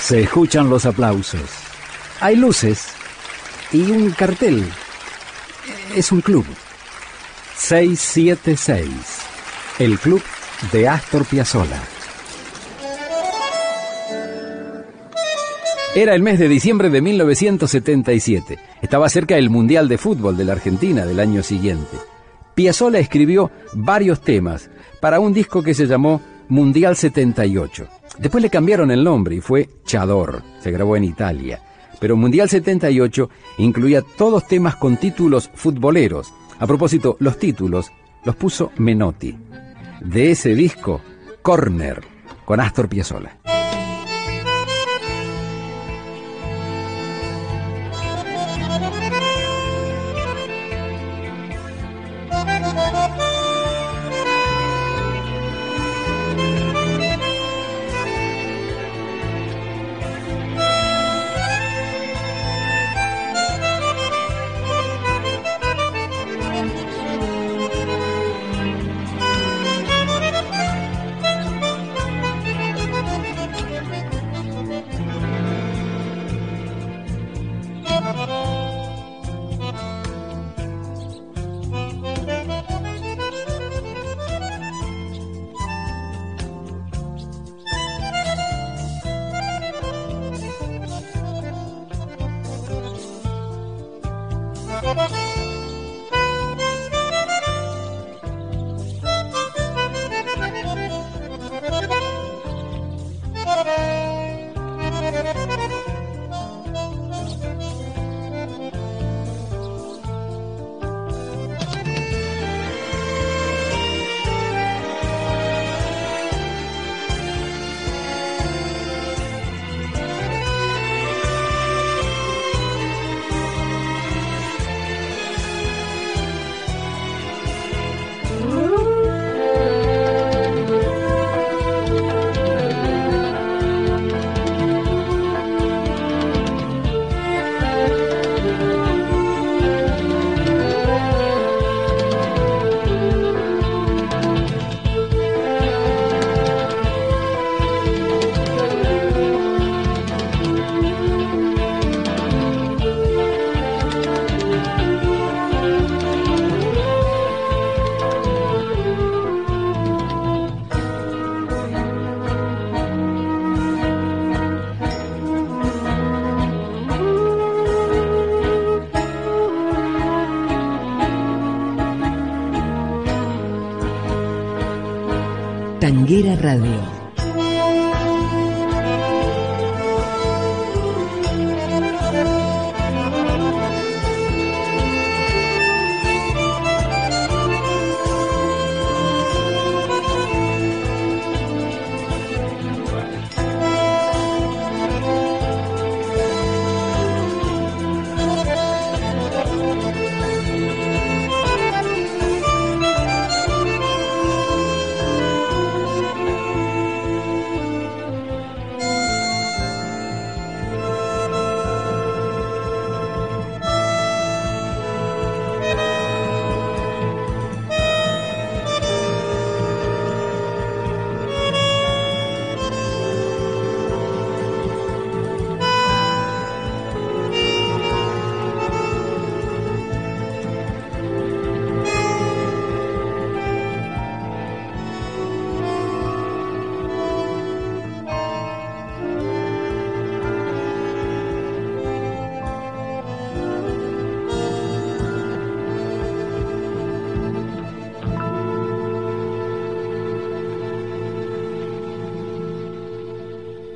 Se escuchan los aplausos. Hay luces y un cartel. Es un club. 676. El club de Astor Piazzolla. Era el mes de diciembre de 1977. Estaba cerca el Mundial de Fútbol de la Argentina del año siguiente. Piazzolla escribió varios temas para un disco que se llamó Mundial 78. Después le cambiaron el nombre y fue Chador. Se grabó en Italia. Pero Mundial 78 incluía todos temas con títulos futboleros. A propósito, los títulos los puso Menotti. De ese disco, Corner, con Astor Piazzolla. Tanguera Radio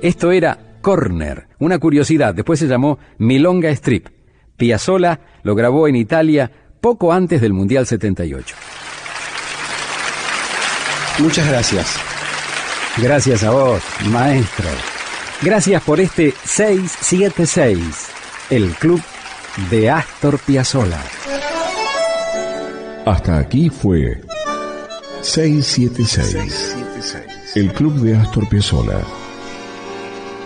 Esto era Corner, una curiosidad, después se llamó Milonga Strip. Piazzolla lo grabó en Italia poco antes del Mundial 78. Muchas gracias. Gracias a vos, maestro. Gracias por este 676, el club de Astor Piazzolla. Hasta aquí fue 676, el club de Astor Piazzolla